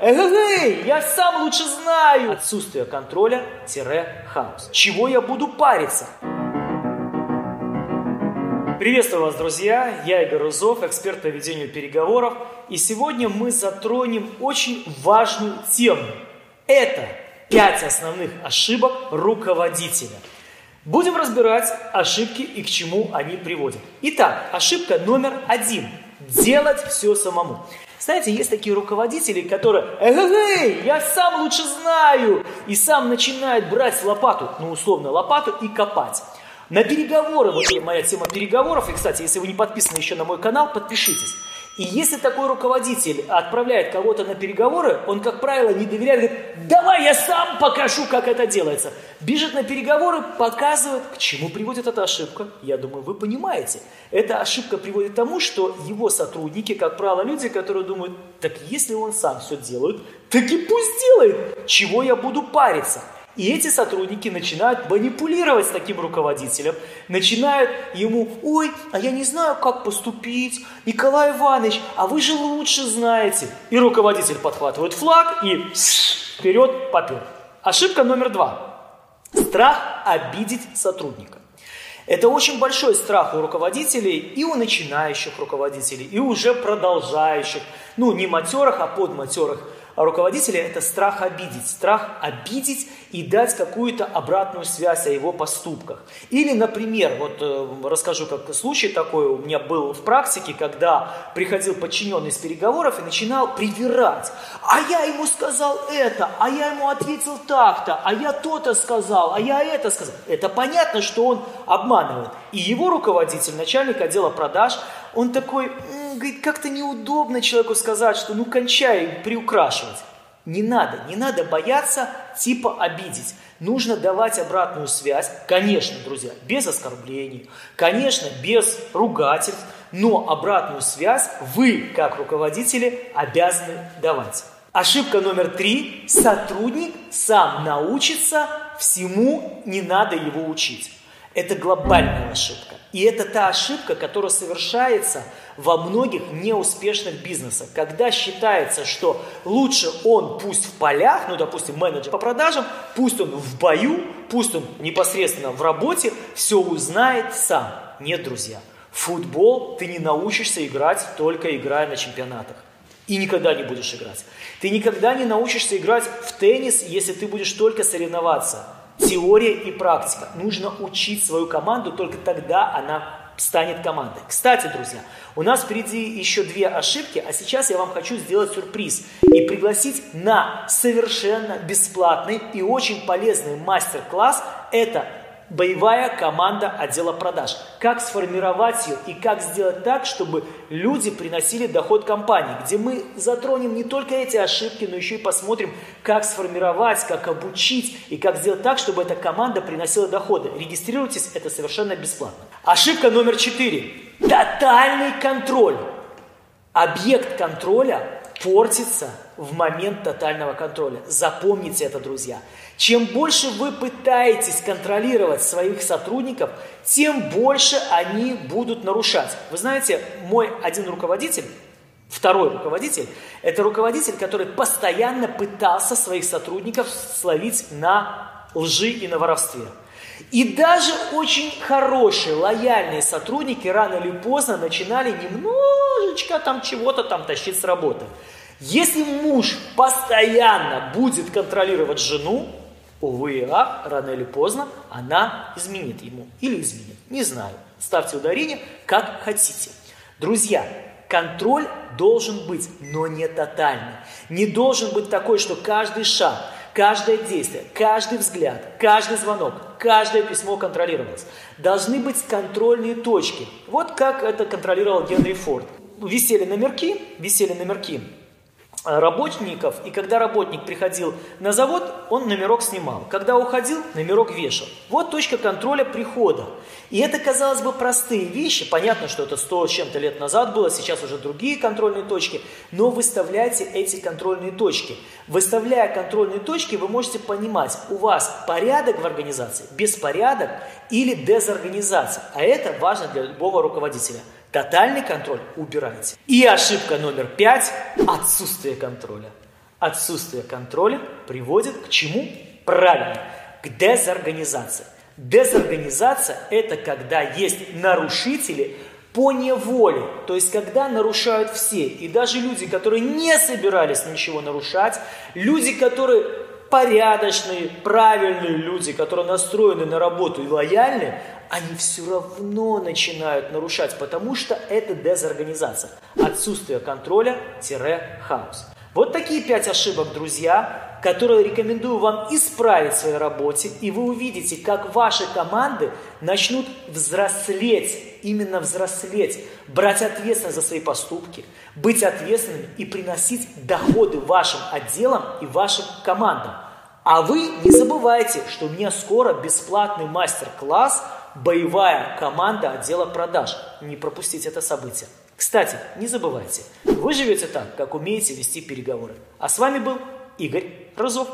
Эй, я сам лучше знаю. Отсутствие контроля-хаос. Чего я буду париться? Приветствую вас, друзья! Я Игорь Рузов, эксперт по ведению переговоров. И сегодня мы затронем очень важную тему. Это пять основных ошибок руководителя. Будем разбирать ошибки и к чему они приводят. Итак, ошибка номер один. Делать все самому. Знаете, есть такие руководители, которые, эй, я сам лучше знаю, и сам начинает брать лопату, ну условно лопату и копать. На переговоры, вот моя тема переговоров, и, кстати, если вы не подписаны еще на мой канал, подпишитесь. И если такой руководитель отправляет кого-то на переговоры, он, как правило, не доверяет, говорит, давай я сам покажу, как это делается. Бежит на переговоры, показывает, к чему приводит эта ошибка. Я думаю, вы понимаете. Эта ошибка приводит к тому, что его сотрудники, как правило, люди, которые думают, так если он сам все делает, так и пусть делает, чего я буду париться. И эти сотрудники начинают манипулировать с таким руководителем, начинают ему, ой, а я не знаю, как поступить, Николай Иванович, а вы же лучше знаете. И руководитель подхватывает флаг и вперед попер. Ошибка номер два. Страх обидеть сотрудника. Это очень большой страх у руководителей и у начинающих руководителей, и уже продолжающих, ну не матерых, а подматерых руководителя – это страх обидеть. Страх обидеть и дать какую-то обратную связь о его поступках. Или, например, вот э, расскажу, как случай такой у меня был в практике, когда приходил подчиненный с переговоров и начинал привирать. А я ему сказал это, а я ему ответил так-то, а я то-то сказал, а я это сказал. Это понятно, что он обманывает. И его руководитель, начальник отдела продаж, он такой, говорит, как-то неудобно человеку сказать, что ну кончай приукрашивать. Не надо, не надо бояться типа обидеть. Нужно давать обратную связь, конечно, друзья, без оскорблений, конечно, без ругательств, но обратную связь вы, как руководители, обязаны давать. Ошибка номер три. Сотрудник сам научится всему, не надо его учить. Это глобальная ошибка. И это та ошибка, которая совершается во многих неуспешных бизнесах, когда считается, что лучше он пусть в полях, ну, допустим, менеджер по продажам, пусть он в бою, пусть он непосредственно в работе, все узнает сам. Нет, друзья, футбол ты не научишься играть, только играя на чемпионатах. И никогда не будешь играть. Ты никогда не научишься играть в теннис, если ты будешь только соревноваться теория и практика. Нужно учить свою команду, только тогда она станет командой. Кстати, друзья, у нас впереди еще две ошибки, а сейчас я вам хочу сделать сюрприз и пригласить на совершенно бесплатный и очень полезный мастер-класс. Это боевая команда отдела продаж. Как сформировать ее и как сделать так, чтобы люди приносили доход компании, где мы затронем не только эти ошибки, но еще и посмотрим, как сформировать, как обучить и как сделать так, чтобы эта команда приносила доходы. Регистрируйтесь, это совершенно бесплатно. Ошибка номер четыре. Тотальный контроль. Объект контроля портится в момент тотального контроля. Запомните это, друзья. Чем больше вы пытаетесь контролировать своих сотрудников, тем больше они будут нарушать. Вы знаете, мой один руководитель, второй руководитель, это руководитель, который постоянно пытался своих сотрудников словить на лжи и на воровстве. И даже очень хорошие, лояльные сотрудники рано или поздно начинали немножечко там чего-то там тащить с работы. Если муж постоянно будет контролировать жену, увы и ах, рано или поздно она изменит ему. Или изменит, не знаю. Ставьте ударение, как хотите. Друзья, контроль должен быть, но не тотальный. Не должен быть такой, что каждый шаг, каждое действие, каждый взгляд, каждый звонок, каждое письмо контролировалось. Должны быть контрольные точки. Вот как это контролировал Генри Форд. Висели номерки, висели номерки работников, и когда работник приходил на завод, он номерок снимал. Когда уходил, номерок вешал. Вот точка контроля прихода. И это, казалось бы, простые вещи. Понятно, что это 100 с чем-то лет назад было, сейчас уже другие контрольные точки. Но выставляйте эти контрольные точки. Выставляя контрольные точки, вы можете понимать, у вас порядок в организации, беспорядок или дезорганизация. А это важно для любого руководителя. Тотальный контроль убирайте. И ошибка номер пять – отсутствие контроля. Отсутствие контроля приводит к чему? Правильно, к дезорганизации. Дезорганизация – это когда есть нарушители по неволе, то есть когда нарушают все, и даже люди, которые не собирались ничего нарушать, люди, которые порядочные, правильные люди, которые настроены на работу и лояльны, они все равно начинают нарушать, потому что это дезорганизация, отсутствие контроля-хаос. Вот такие пять ошибок, друзья, которые рекомендую вам исправить в своей работе, и вы увидите, как ваши команды начнут взрослеть, именно взрослеть, брать ответственность за свои поступки, быть ответственными и приносить доходы вашим отделам и вашим командам. А вы не забывайте, что у меня скоро бесплатный мастер-класс «Боевая команда отдела продаж». Не пропустите это событие. Кстати, не забывайте, вы живете так, как умеете вести переговоры. А с вами был Игорь Розов.